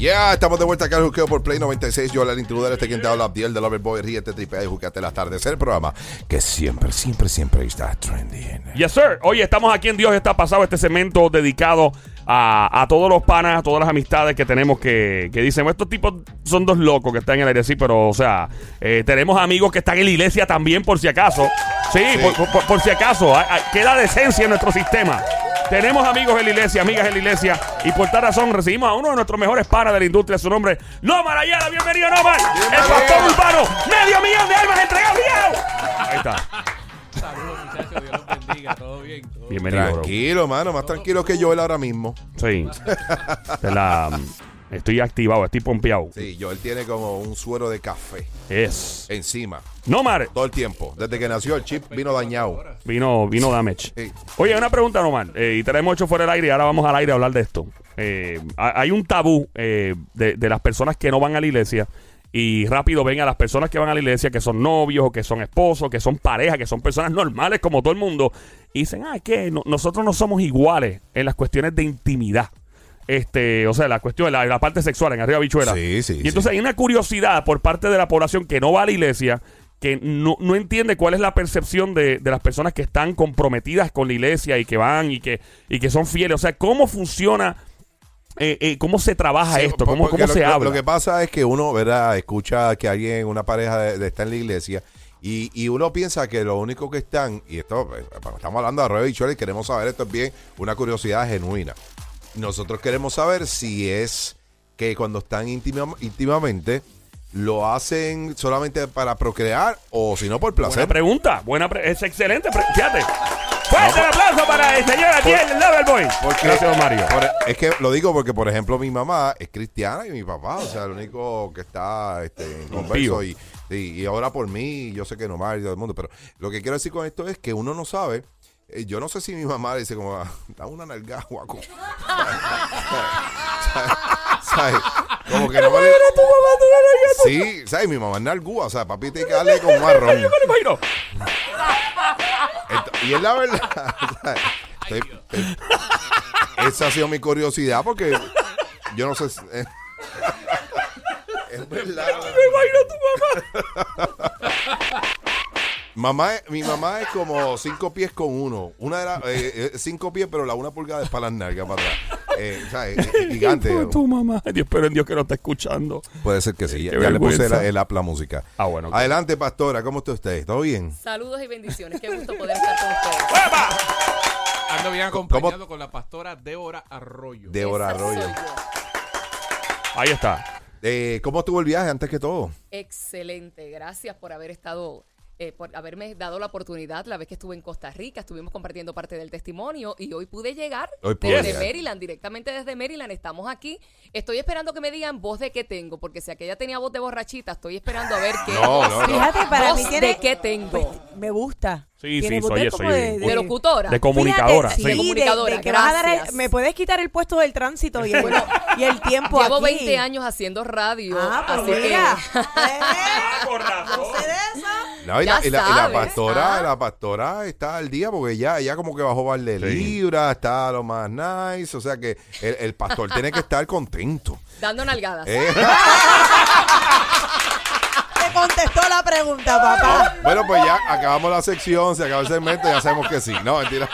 Ya, estamos de vuelta acá al Juqueo por Play 96. Yo, el intruder, este quien te habla, Abdiel de Loverboy, ríete, tripea y juqueate el atardecer, programa que siempre, siempre, siempre está trending. Yes, sir. Oye, estamos aquí en Dios está pasado este segmento dedicado a, a todos los panas, a todas las amistades que tenemos que, que dicen, "Bueno, estos tipos son dos locos que están en el aire, sí, pero, o sea, eh, tenemos amigos que están en la iglesia también, por si acaso. Sí, Por, por- por si acaso, hay- hay- queda decencia en nuestro sistema. Tenemos amigos en la iglesia, amigas en la iglesia, y por tal razón recibimos a uno de nuestros mejores panas de la industria, su nombre, Nomar Ayala. Bienvenido, Nomar. El pastor urbano, medio millón de almas entregadas. Ahí está. Saludos, muchachos. Todo bien. todo bien. Bienvenido, bro. Tranquilo, mano, más tranquilo que Joel ahora mismo. Sí. La, estoy activado, estoy pompeado. Sí, Joel tiene como un suero de café Es. encima, No, Mar. todo el tiempo. Desde que nació el chip vino dañado. Vino, vino damage. Sí. Oye, una pregunta, Nomar. Eh, y te la hemos hecho fuera del aire y ahora vamos al aire a hablar de esto. Eh, ha- hay un tabú eh, de, de las personas que no van a la iglesia y rápido ven a las personas que van a la iglesia que son novios o que son esposos, que son parejas, que son personas normales como todo el mundo y dicen, ah, que no- nosotros no somos iguales en las cuestiones de intimidad. Este, o sea, la cuestión, la, la parte sexual en arriba bichuela. Sí, sí, Y entonces hay una curiosidad por parte de la población que no va a la iglesia, que no, no entiende cuál es la percepción de, de las personas que están comprometidas con la iglesia y que van y que, y que son fieles. O sea, ¿cómo funciona, eh, eh, cómo se trabaja Sí, esto? ¿Cómo, se lo- habla? Lo que pasa es que uno, ¿verdad? Escucha que alguien, una pareja de, de- está en la iglesia y, y uno piensa que lo único que están, y esto, eh, estamos hablando de Arroyo y Chole y queremos saber, esto es bien una curiosidad genuina. Nosotros queremos saber si es que cuando están íntima- íntimamente lo hacen solamente para procrear o si no por Buena placer. pregunta, buena pre- es excelente. fíjate. Fuerte el aplauso para el señor Atiel, el Loverboy. Porque- Gracias, Mario. por- es que lo digo porque, por ejemplo, mi mamá es cristiana y mi papá, o sea, el único que está este, en converso y, y ahora por mí, yo sé que no más y todo el mundo, pero lo que quiero decir con esto es que uno no sabe. eh, Yo no sé si mi mamá dice como, "Ah, da una nalgada, guaco. ¿Sabes? Como que no me... Sí, ¿sabes? Mi mamá es nalgúa, o sea, papi tiene que darle como marrón. Yo me lo imagino. Y es la verdad. esa ha sido mi curiosidad porque yo no sé. si- eh, es verdad. Me imagino tu mamá. Mamá, es- mi mamá es como cinco pies con uno. Una de las eh, eh, cinco pies, pero la una pulgada es para las nalgas para atrás. Eh, ¿sabes? Eh, Gigante. Tu mamá. Dios, pero en Dios que no está escuchando. Puede ser que sí. Ya, Qué ya le puse la- el app la música. Ah, bueno. Adelante, pastora. ¿Cómo está usted? ¿Todo bien? Saludos y bendiciones. Qué gusto poder estar con ustedes. Ando bien acompañado con la pastora Débora Arroyo. Débora Arroyo. Ahí está. Eh, ¿Cómo estuvo el viaje antes que todo? Excelente. Gracias por haber estado, eh, por haberme dado la oportunidad la vez que estuve en Costa Rica. Estuvimos compartiendo parte del testimonio y hoy pude llegar Hoy pude desde llegar. Maryland, directamente desde Maryland. Estamos aquí. Estoy esperando que me digan voz de qué tengo, porque si aquella tenía voz de borrachita, estoy esperando a ver qué No, no, no. Fíjate, para voz mí tiene... de qué tengo. Pues, me gusta. Sí, sí, soy de eso, como soy de- bien. de locutora. De comunicadora, Fíjate, sí. De comunicadora, de que vas a dar el- me puedes quitar el puesto del tránsito y el, y el tiempo Llevo aquí. 20 años haciendo radio. Ah, pues así que- mira. Ah. ¿No sé de eso? No, y, la, y la- y la pastora, ah. la pastora está al día porque ya, ya como que bajó par de libras, está lo más nice, o sea que el, el pastor tiene que estar contento. Dando nalgadas. ¿eh? Te contestó la pregunta, papá. bueno, pues ya acabamos la sección, se acabó el segmento, ya sabemos que sí. No, mentira.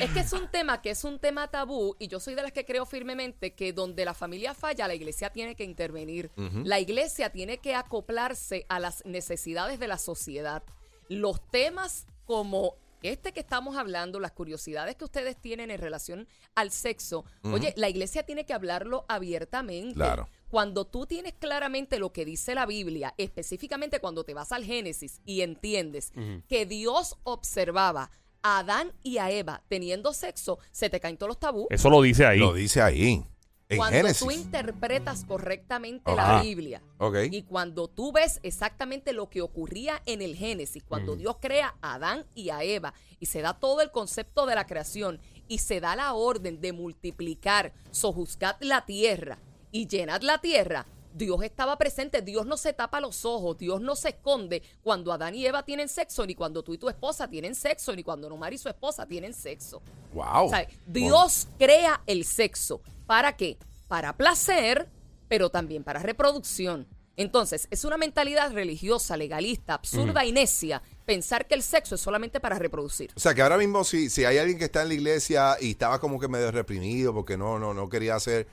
Es que es un tema que es un tema tabú y yo soy de las que creo firmemente que donde la familia falla, la iglesia tiene que intervenir. La iglesia tiene que acoplarse a las necesidades de la sociedad. Los temas como este que estamos hablando, las curiosidades que ustedes tienen en relación al sexo, oye, la iglesia tiene que hablarlo abiertamente. Claro. Cuando tú tienes claramente lo que dice la Biblia, específicamente cuando te vas al Génesis y entiendes que Dios observaba a Adán y a Eva teniendo sexo, se te caen todos los tabús. Eso lo dice ahí. Lo dice ahí, en Cuando Génesis. tú interpretas correctamente Ajá. la Biblia y cuando tú ves exactamente lo que ocurría en el Génesis, cuando Dios crea a Adán y a Eva y se da todo el concepto de la creación y se da la orden de multiplicar, sojuzgad la tierra y llenad la tierra, Dios estaba presente, Dios no se tapa los ojos, Dios no se esconde cuando Adán y Eva tienen sexo, ni cuando tú y tu esposa tienen sexo, ni cuando Nomar y su esposa tienen sexo. Wow. O sea, Dios crea el sexo. ¿Para qué? Para placer, pero también para reproducción. Entonces, es una mentalidad religiosa, legalista, absurda y necia pensar que el sexo es solamente para reproducir. O sea, que ahora mismo si, si hay alguien que está en la iglesia y estaba como que medio reprimido porque no, no, no quería hacer...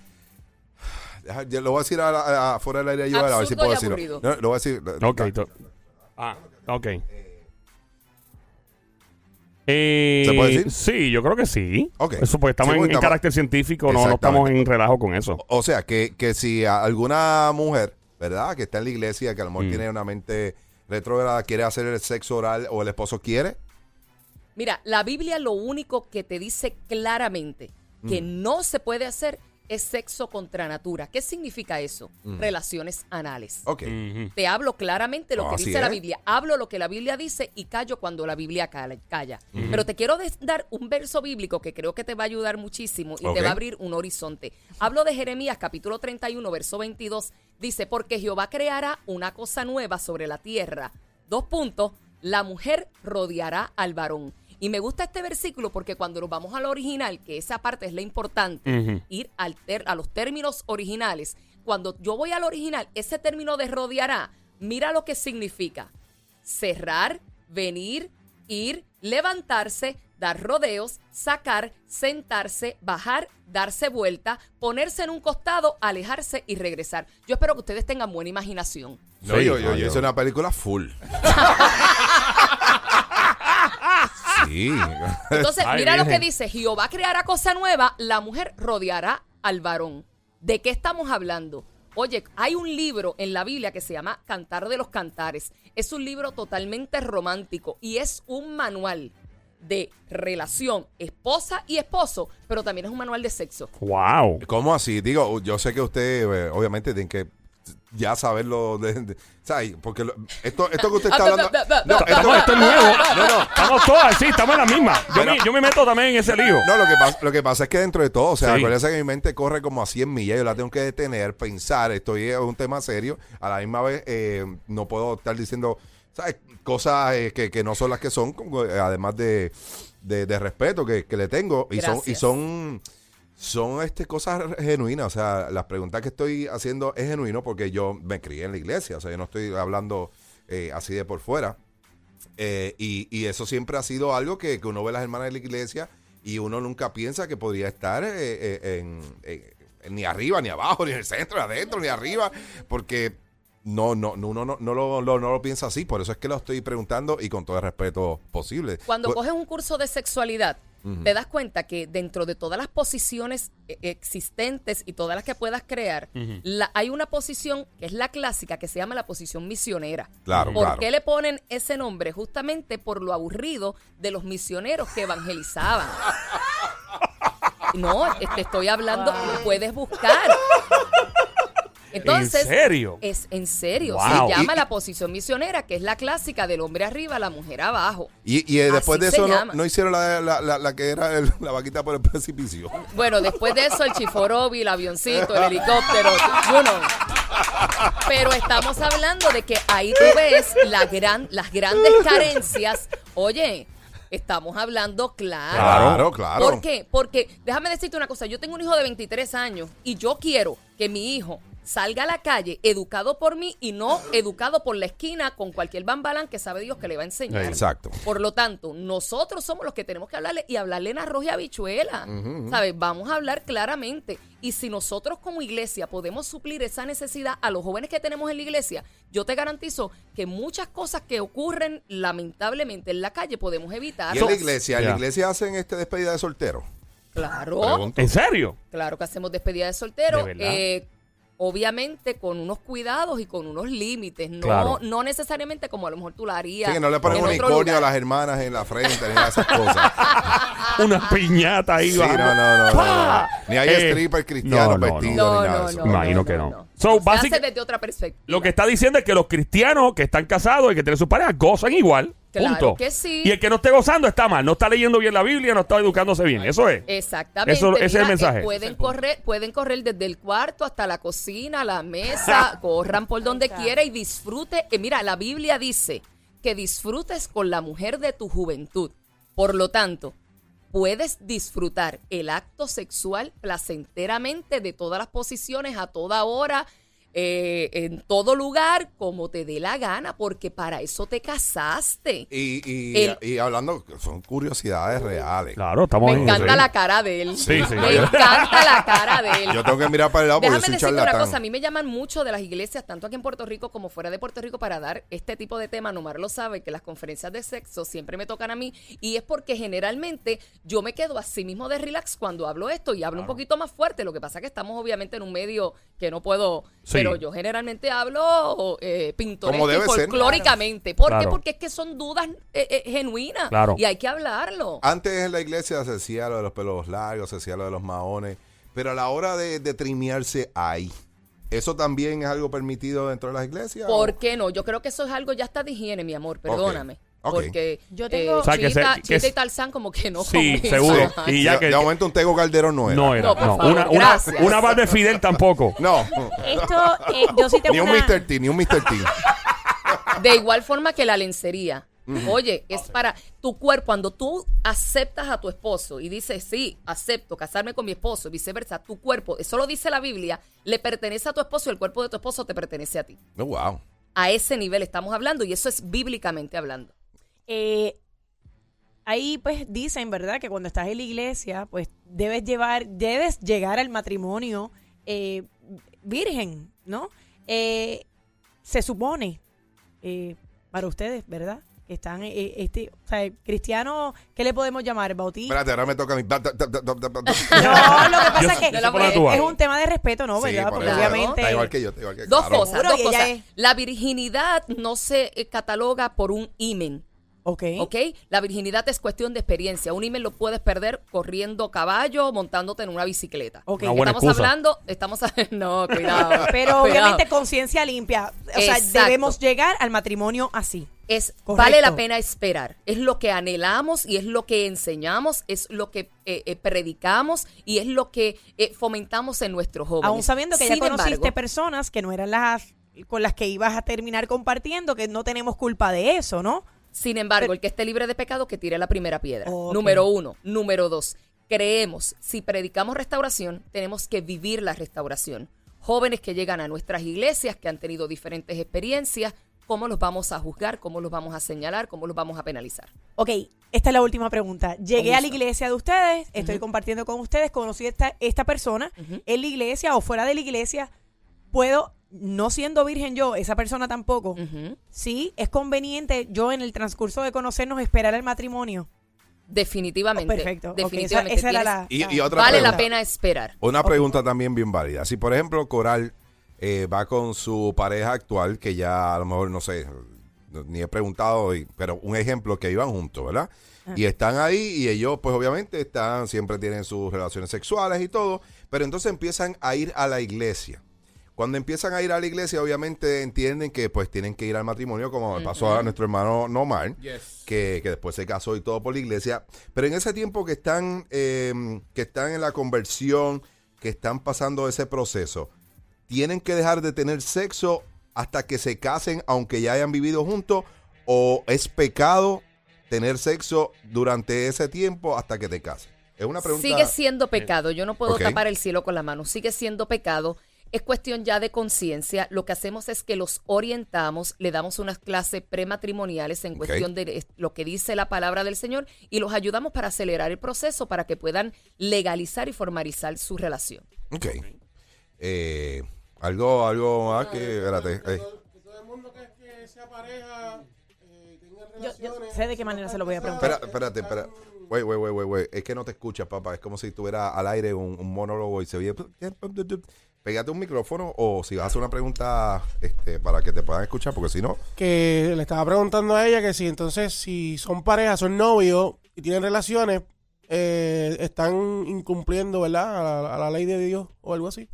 Yo Lo voy a decir a la- a- afuera del aire yo, a ver si puedo decirlo. No, lo voy a decir. Ok. Ah, ok. Eh, ¿Se puede decir? Sí, yo creo que sí. Ok. Eso porque estamos Sí, en, en estamos- carácter científico, no, no estamos en relajo con eso. O sea, que, que si alguna mujer, ¿verdad? Que está en la iglesia, que a lo Mm. mejor tiene una mente retrógrada, quiere hacer el sexo oral o el esposo quiere, Mira, la Biblia lo único que te dice claramente que Mm. no se puede hacer es sexo contra natura. ¿Qué significa eso? Mm. Relaciones anales. ok. Te hablo claramente lo No, que dice la. Biblia. Hablo lo que la Biblia dice y callo cuando la Biblia cala- calla. Pero te quiero dar un verso bíblico que creo que te va a ayudar muchísimo y te va a abrir un horizonte. Hablo de Jeremías capítulo 31, verso 22. Dice, porque Jehová creará una cosa nueva sobre la tierra. Dos puntos, la mujer rodeará al varón. Y me gusta este versículo porque cuando nos vamos al original, que esa parte es la importante, ir al ter- a los términos originales. Cuando yo voy al original, ese término de rodeará, mira lo que significa. Cerrar, venir, ir, levantarse, dar rodeos, sacar, sentarse, bajar, darse vuelta, ponerse en un costado, alejarse y regresar. Yo espero que ustedes tengan buena imaginación. No, Sí, yo, yo, yo yo- hice una película full. sí. Entonces, Ay, mira lo que dice, Jehová creará cosa nueva, la mujer rodeará al varón. ¿De qué estamos hablando? Oye, hay un libro en la Biblia que se llama Cantar de los Cantares. Es un libro totalmente romántico y es un manual de relación esposa y esposo, pero también es un manual de sexo. Wow. ¿Cómo así? Digo, yo sé que usted, eh, obviamente, tiene que ya saberlo. De, de- ¿sabes? Porque lo- esto, esto que usted está hablando. No, esto es nuevo. No, no. Estamos todas, sí, estamos en la misma. Yo, Pero- me, yo me meto también en ese lío. No, lo que, pasa, lo que pasa es que dentro de todo, o sea, Sí. acuérdense que mi mente corre como a 100 millas, yo la tengo que detener, pensar, estoy es un tema serio, a la misma vez eh, no puedo estar diciendo, ¿sabes? Cosas eh, que, que no son las que son, eh, además de, de- de respeto que, que le tengo, y son, y son, son este, cosas genuinas, o sea, las preguntas que estoy haciendo es genuino porque yo me crié en la iglesia, o sea, yo no estoy hablando eh, así de por fuera. Eh, y, y eso siempre ha sido algo que, que uno ve las hermanas de la iglesia y uno nunca piensa que podría estar eh, ni arriba, ni abajo, ni en el centro, ni adentro, ni arriba, porque no, no, no, uno no, no lo, lo- no lo piensa así. Por eso es que lo estoy preguntando y con todo el respeto posible. Cuando Pues- coges un curso de sexualidad, te das cuenta que dentro de todas las posiciones eh, existentes y todas las que puedas crear, la- hay una posición que es la clásica que se llama la posición misionera. Claro, ¿Por claro. qué le ponen ese nombre? Justamente por lo aburrido de los misioneros que evangelizaban. No, te estoy hablando, lo puedes buscar. Entonces, ¿En serio? Es en serio. Wow. Se llama Y- la posición misionera, que es la clásica del hombre arriba, la mujer abajo. Y, y, eh, después Así de eso no, no hicieron la, la, la- la que era el- la vaquita por el precipicio. Bueno, después de eso, el chiforobi, el avioncito, el helicóptero, you know. Pero estamos hablando de que ahí tú ves la gran, las grandes carencias. Oye, estamos hablando claro. Claro, claro. ¿Por qué? Porque, déjame decirte una cosa, yo tengo un hijo de 23 años y yo quiero que mi hijo salga a la calle educado por mí y no educado por la esquina con cualquier bambalán que sabe Dios que le va a enseñar. Exacto. Por lo tanto, nosotros somos los que tenemos que hablarle y hablarle en arroz y habichuela. ¿Sabes? Vamos a hablar claramente. Y si nosotros como iglesia podemos suplir esa necesidad a los jóvenes que tenemos en la iglesia, yo te garantizo que muchas cosas que ocurren lamentablemente en la calle podemos evitar. Y en la iglesia, en la iglesia hacen este despedida de soltero. Claro. Pregunto. ¿En serio? Claro que hacemos despedida de soltero. ¿De verdad? eh, obviamente con unos cuidados y con unos límites. No, Claro. no necesariamente como a lo mejor tú la harías. Sí, que no le ponen en un unicornio a las hermanas en la frente, ni esas cosas. Una piñata ahí. Sí, no, bajando. no, no, no, no. Ni hay Eh, strippers cristianos no, no, no. vestidos ni nada no, de eso. no. Imagino que no. So, Se hace básic- desde otra perspectiva. Lo que está diciendo es que los cristianos que están casados y que tienen sus parejas gozan igual. Claro punto. que sí. Y el que no esté gozando está mal. No está leyendo bien la Biblia, no está educándose bien. Eso es. Exactamente. Eso- ese es el Mira, mensaje. eh, pueden correr, pueden correr desde el cuarto hasta la cocina, la mesa, corran por donde quiera y disfrute. Eh, mira, la Biblia dice que disfrutes con la mujer de tu juventud. Por lo tanto, puedes disfrutar el acto sexual placenteramente de todas las posiciones a toda hora. Eh, en todo lugar, como te dé la gana, porque para eso te casaste. Y, y, El- y hablando, son curiosidades reales. Claro, estamos Me en- encanta la cara de él. Sí, sí. Me encanta la cara de él. Yo tengo que mirar para el lado porque Déjame soy decirte una charlatán. cosa, a mí me llaman mucho de las iglesias, tanto aquí en Puerto Rico como fuera de Puerto Rico, para dar este tipo de tema. Nomar lo sabe, que las conferencias de sexo siempre me tocan a mí. Y es porque generalmente yo me quedo así mismo de relax cuando hablo esto y hablo un poquito más fuerte. Lo que pasa es que estamos obviamente en un medio que no puedo, Sí. Pero yo generalmente hablo eh, ser. folclóricamente. ¿Por qué? Porque es que son dudas eh, eh, genuinas Claro. y hay que hablarlo. Antes en la iglesia se decía lo de los pelos largos, se decía lo de los maones, pero a la hora de, de trimearse hay. ¿Eso también es algo permitido dentro de las iglesias? o- ¿Por qué no? Yo creo que eso es algo ya está de higiene, mi amor. Perdóname. Porque Yo tengo- O sea, que Chita, se- que Chita se- y Tarzán como que no Sí, comen. seguro. Y ya de, que- de momento un Tego Calderón no era. No era. No, por no. favor, una, una, una Barbie Fidel tampoco. No, Esto, eh, yo sí tengo ni un una... Mr. T, ni un Mr. T. De igual forma que la lencería. Oye, es para tu cuerpo. Cuando tú aceptas a tu esposo y dices, sí, acepto casarme con mi esposo y viceversa, tu cuerpo, eso lo dice la Biblia, le pertenece a tu esposo y el cuerpo de tu esposo te pertenece a ti. No, wow. A ese nivel estamos hablando y eso es bíblicamente hablando. Eh, ahí pues dicen, ¿verdad? Que cuando estás en la iglesia, pues debes llevar, debes llegar al matrimonio eh, virgen, ¿no? Eh, se supone, eh, para ustedes, ¿verdad? Que están, eh, este, o sea, cristiano, ¿qué le podemos llamar? ¿Bautista? Espérate, ahora me toca a mí. No, lo que pasa Yo- es que es un tema de respeto, ¿no? Sí, ¿Verdad? por Porque eso. obviamente... Está igual que yo, está igual que Dos claro. cosas, dos cosas. es- La virginidad no se cataloga por un imen. Ok. ¿Ok? La virginidad es cuestión de experiencia. Un email lo puedes perder corriendo caballo, montándote en una bicicleta. Ok. Una buena estamos excusa. hablando, estamos no, cuidado. Pero cuidado. obviamente conciencia limpia. O sea, Exacto. debemos llegar al matrimonio así. es Correcto. vale la pena esperar. Es lo que anhelamos y es lo que enseñamos, es lo que eh, eh, predicamos y es lo que eh, fomentamos en nuestros jóvenes. Aún sabiendo que ya Sin conociste embargo, personas que no eran las con las que ibas a terminar compartiendo, que no tenemos culpa de eso, ¿no? Sin embargo, el que esté libre de pecado, que tire la primera piedra. Número uno. Número dos. Creemos, si predicamos restauración, tenemos que vivir la restauración. Jóvenes que llegan a nuestras iglesias, que han tenido diferentes experiencias, ¿cómo los vamos a juzgar? ¿Cómo los vamos a señalar? ¿Cómo los vamos a penalizar? Ok, esta es la última pregunta. Llegué a la iglesia de ustedes, estoy compartiendo con ustedes, conocí esta, esta persona en la iglesia o fuera de la iglesia. Puedo, no siendo virgen yo, esa persona tampoco, sí, es conveniente yo en el transcurso de conocernos esperar el matrimonio. Definitivamente. Oh, perfecto. Definitivamente. esa, esa era la, Y- y otra vale la pena esperar. Una pregunta también bien válida. Si, por ejemplo, Coral eh, va con su pareja actual, que ya a lo mejor, no sé, ni he preguntado, y- pero un ejemplo que iban juntos, ¿verdad? Y están ahí y ellos, pues obviamente, están, siempre tienen sus relaciones sexuales y todo, pero entonces empiezan a ir a la iglesia. Cuando empiezan a ir a la iglesia, obviamente entienden que pues tienen que ir al matrimonio, como pasó a nuestro hermano Nomar Yes. que, que después se casó y todo por la iglesia. Pero en ese tiempo que están, eh, que están en la conversión, que están pasando ese proceso, tienen que dejar de tener sexo hasta que se casen, aunque ya hayan vivido juntos, o es pecado tener sexo durante ese tiempo hasta que te cases. Es una pregunta. Sigue siendo pecado. Yo no puedo tapar el cielo con la mano. Sigue siendo pecado. Es cuestión ya de conciencia. Lo que hacemos es que los orientamos, le damos unas clases prematrimoniales en cuestión de lo que dice la palabra del Señor y los ayudamos para acelerar el proceso para que puedan legalizar y formalizar su relación. Ok. Eh, algo, algo más que. Espérate. eh. todo el mundo que, que sea pareja, eh, tenga Yo, yo relaciones. sé de qué manera se lo voy a preguntar. Espera, espérate, espera. Wait, wait, wait, wait, wait. Es que no te escuchas, papá. Es como si estuviera al aire un, un monólogo y se oye. Pégate un micrófono o si vas a hacer una pregunta este, para que te puedan escuchar, porque si no. Que le estaba preguntando a ella que si entonces, si son parejas, son novios y tienen relaciones, eh, están incumpliendo, ¿verdad? A la, a la ley de Dios o algo así.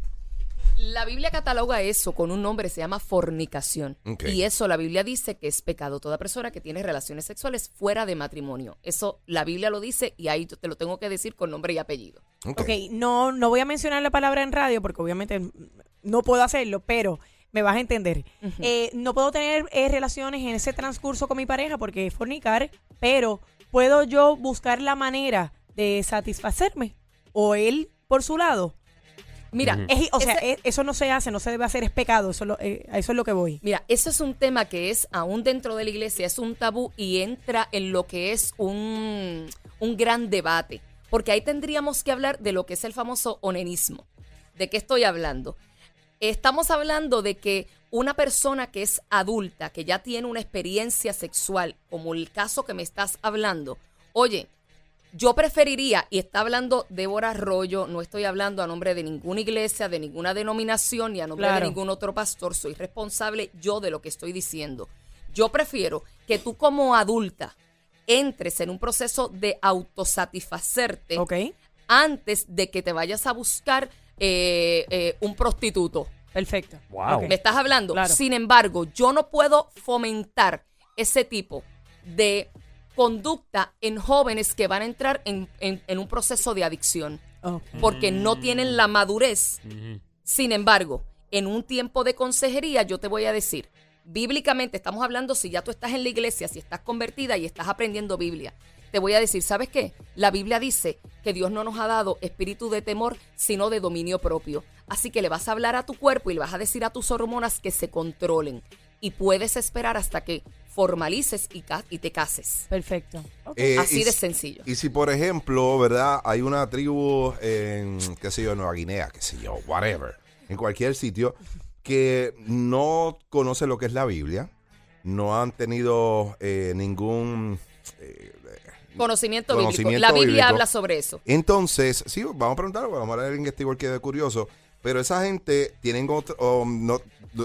La Biblia cataloga eso con un nombre, se llama fornicación. Y eso la Biblia dice que es pecado toda persona que tiene relaciones sexuales fuera de matrimonio. Eso la Biblia lo dice y ahí te lo tengo que decir con nombre y apellido. Ok. Ok, no, no voy a mencionar la palabra en radio porque obviamente no puedo hacerlo, pero me vas a entender. Eh, no puedo tener eh, relaciones en ese transcurso con mi pareja porque es fornicar, pero puedo yo buscar la manera de satisfacerme o él por su lado. Mira, Es- o sea, ese- es- eso no se hace, no se debe hacer, es pecado, eso, es lo- eh, a eso es lo que voy. Mira, eso es un tema que es aún dentro de la iglesia, es un tabú y entra en lo que es un, un gran debate. Porque ahí tendríamos que hablar de lo que es el famoso onenismo. ¿De qué estoy hablando? Estamos hablando de que una persona que es adulta, que ya tiene una experiencia sexual, como el caso que me estás hablando, oye, yo preferiría, y está hablando Débora Arroyo, no estoy hablando a nombre de ninguna iglesia, de ninguna denominación, ni a nombre Claro. de ningún otro pastor, soy responsable yo de lo que estoy diciendo. Yo prefiero que tú como adulta entres en un proceso de autosatisfacerte ¿Ok? antes de que te vayas a buscar eh, eh, un prostituto. Perfecto. Wow. ¿Me estás hablando? Claro. Sin embargo, yo no puedo fomentar ese tipo de conducta en jóvenes que van a entrar en, en- en un proceso de adicción porque no tienen la madurez. Sin embargo, en un tiempo de consejería, yo te voy a decir, bíblicamente estamos hablando si ya tú estás en la iglesia, si estás convertida y estás aprendiendo Biblia. Te voy a decir, ¿sabes qué? La Biblia dice que Dios no nos ha dado espíritu de temor, sino de dominio propio. Así que le vas a hablar a tu cuerpo y le vas a decir a tus hormonas que se controlen. Y puedes esperar hasta que formalices y, ca- y te cases. Perfecto. Eh, Así de si- sencillo. Y si, por ejemplo, ¿verdad? Hay una tribu en, qué sé yo, Nueva Guinea, qué sé yo, whatever, en cualquier sitio, que no conoce lo que es la Biblia, no han tenido eh, ningún... eh, Conocimiento, bíblico. La Biblia bíblico. habla sobre eso. entonces, sí, vamos a preguntar, vamos a ver a alguien que esté igual que de curioso, pero esa gente tienen otro, o no,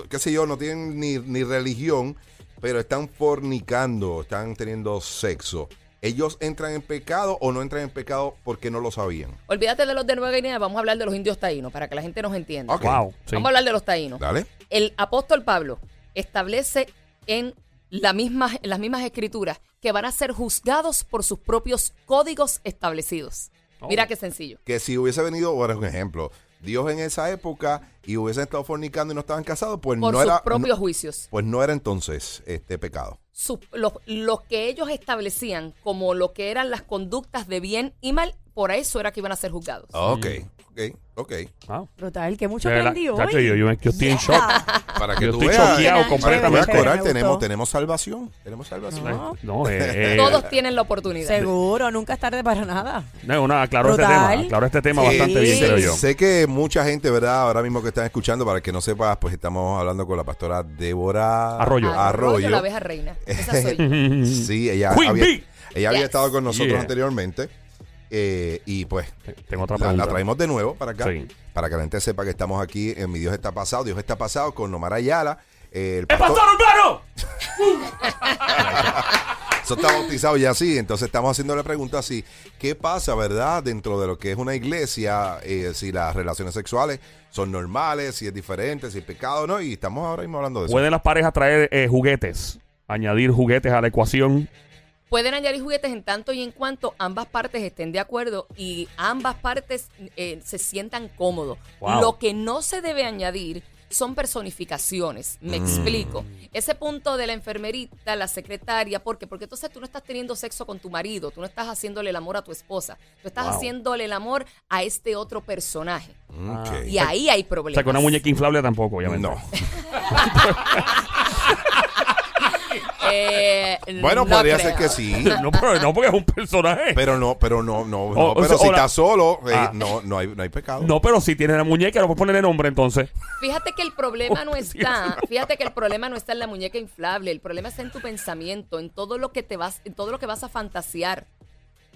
qué sé yo, no tienen ni, ni religión, pero están fornicando, están teniendo sexo. ¿Ellos entran en pecado o no entran en pecado porque no lo sabían? Olvídate de los de Nueva Guinea, vamos a hablar de los indios taínos para que la gente nos entienda. Wow. sí. Vamos a hablar de los taínos. Dale. El apóstol Pablo establece en, la misma, en las mismas escrituras que van a ser juzgados por sus propios códigos establecidos. Oh. Mira qué sencillo. Que si hubiese venido, ahora es un ejemplo, Dios en esa época y hubiesen estado fornicando y no estaban casados, pues Por no sus era... propios no- juicios. pues no era entonces este pecado. Sus- los, los que ellos establecían como lo que eran las conductas de bien y mal, por eso era que iban a ser juzgados. Ok, ok, ok. Wow. Brutal, que mucho aprendí hoy. chacho, yo, yo, yo estoy en shock. Para que Yo tú estoy veas, choqueado para que completamente. veas, Coral, Me tenemos, gustó. tenemos salvación. Tenemos salvación. No. No, eh, eh, Todos tienen la oportunidad. Seguro, nunca es tarde para nada. no, una, aclaró este Brutal. tema. Aclaró este tema Eh, bastante bien, sí. creo yo. Sé que mucha gente, ¿verdad? Ahora mismo que están escuchando, para el que no sepas, pues estamos hablando con la pastora Débora Arroyo. Arroyo. la abeja reina. Esa soy yo. Sí, ella Queen había, Bee. ella había Yes. estado con nosotros Yeah. anteriormente. Eh, y pues Tengo otra la, pregunta. la traemos de nuevo para acá. Sí. Para que la gente sepa que estamos aquí en Mi Dios está pasado. Dios está pasado con Nomar Ayala. eh, el ¡El pastor- pastor urbano! Eso está bautizado ya así. Entonces estamos haciéndole preguntas así. ¿Qué pasa, verdad, dentro de lo que es una iglesia? eh, si las relaciones sexuales son normales, si es diferente, si es pecado o no. Y estamos ahora mismo hablando de eso. ¿Pueden las parejas traer eh, juguetes? Añadir juguetes a la ecuación. Pueden añadir juguetes en tanto y en cuanto ambas partes estén de acuerdo y ambas partes eh, se sientan cómodos. Wow. Lo que no se debe añadir son personificaciones. Me Mm. explico. Ese punto de la enfermerita, la secretaria, ¿por qué? Porque entonces tú no estás teniendo sexo con tu marido, tú no estás haciéndole el amor a tu esposa, tú estás Wow. haciéndole el amor a este otro personaje. Y ahí hay O problemas. sea, con una muñeca inflable tampoco, obviamente. No. Eh, Bueno, no podría creo. ser que sí. No, pero no porque es un personaje. Pero no, pero no, no, O- no, o pero sea, si o la- estás solo, eh, Ah. no, no hay, no hay pecado. No, pero si tiene la muñeca, no puedes ponerle nombre entonces. Fíjate que el problema no está, fíjate que el problema no está en la muñeca inflable, el problema está en tu pensamiento, en todo lo que te vas, en todo lo que vas a fantasear.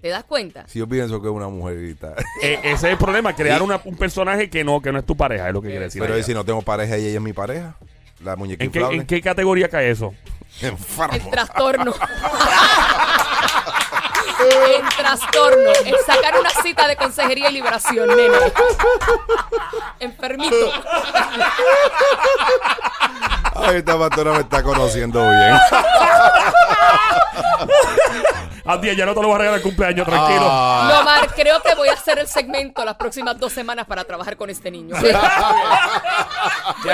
¿Te das cuenta? Si yo pienso que es una mujerita. Eh, ese es el problema, crear una- un personaje que no, que no es tu pareja, es lo que quiere decir. pero ella. ¿y si no tengo pareja y ella es mi pareja? La muñeca ¿En, qué, inflable. ¿En qué categoría cae eso? Enfermo. El trastorno. en trastorno, en sacar una cita de consejería y liberación, nene. Enfermito. Ay, esta pastora me está conociendo bien. Andy, ya no te lo voy a regalar el cumpleaños, tranquilo. Ah. No, Mar, creo que voy a hacer el segmento las próximas dos semanas para trabajar con este niño. Voy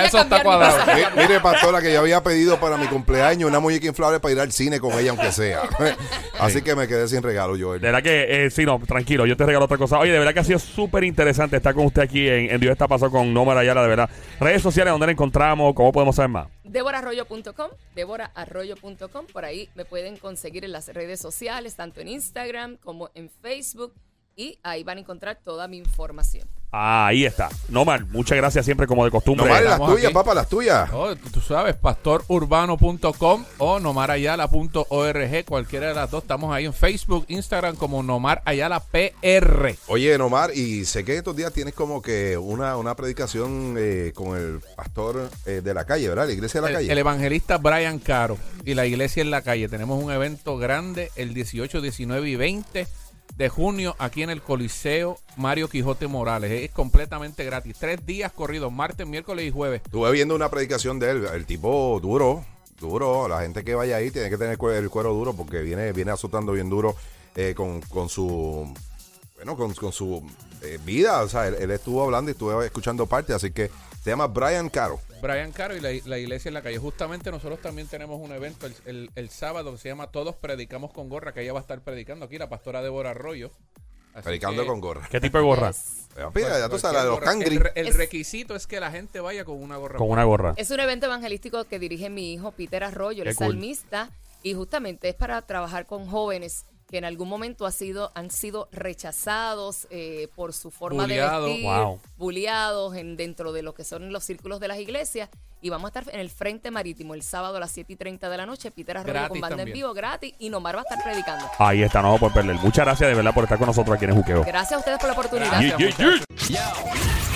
Ya eso está cuadrado. Mire, pastora, que yo había pedido para mi cumpleaños una muñeca inflable para ir al cine con ella, aunque sea. Así que me quedé sin regalo, yo. De verdad que, eh, sí, no, tranquilo, yo te regalo otra cosa. Oye, de verdad que ha sido súper interesante estar con usted aquí en, en Dios está pasando con Nómara Ayala, de verdad. Redes sociales, ¿dónde la encontramos? ¿Cómo podemos saber más? deborarroyo.com, deborarroyo.com, por ahí me pueden conseguir en las redes sociales, tanto en Instagram como en Facebook, y ahí van a encontrar toda mi información. Ah, ahí está. Nomar, muchas gracias siempre como de costumbre. No vale las tuyas, aquí. papá, las tuyas. Oh, tú, tú sabes, pastorurbano.com o nomarayala.org, cualquiera de las dos. Estamos ahí en Facebook, Instagram como Nomar Ayala PR. Oye, Nomar, y sé que estos días tienes como que una, una predicación eh, con el pastor eh, de la calle, ¿verdad? La iglesia de la El, calle. el evangelista Brian Caro y la iglesia en la calle. Tenemos un evento grande el 18, 19 y 20 de junio aquí en el Coliseo Mario Quijote Morales. Es completamente gratis. Tres días corridos, martes, miércoles y jueves. Estuve viendo una predicación de él, el tipo duro, duro. La gente que vaya ahí tiene que tener el cuero duro porque viene, viene azotando bien duro eh, con, con su, bueno, con, con su eh, vida. O sea, él, él estuvo hablando y estuve escuchando parte, así que se llama Brian Caro. Brian Caro y la, la iglesia en la calle. Justamente nosotros también tenemos un evento el, el- el sábado que se llama Todos Predicamos con Gorra, que ella va a estar predicando aquí, la pastora Débora Arroyo. Así Predicando que- con gorra. ¿Qué tipo de gorra? Es, Mira, ya tú sabes, la de los cangri. El, re- el Es- requisito es que la gente vaya con una gorra. Con una gorra. es un evento evangelístico que dirige mi hijo Peter Arroyo, el cool. salmista, y justamente es para trabajar con jóvenes que en algún momento ha sido, han sido rechazados eh, por su forma de vestir, Wow. en, dentro de lo que son los círculos de las iglesias. Y vamos a estar en el Frente Marítimo el sábado a las 7 y 30 de la noche. Peter Arroyo con banda en vivo gratis y Nomar va a estar predicando. Ahí está, no por perder. Muchas gracias de verdad por estar con nosotros aquí en el Juqueo. Gracias a ustedes por la oportunidad. Gracias, Yeah, yeah, yeah. muchachos.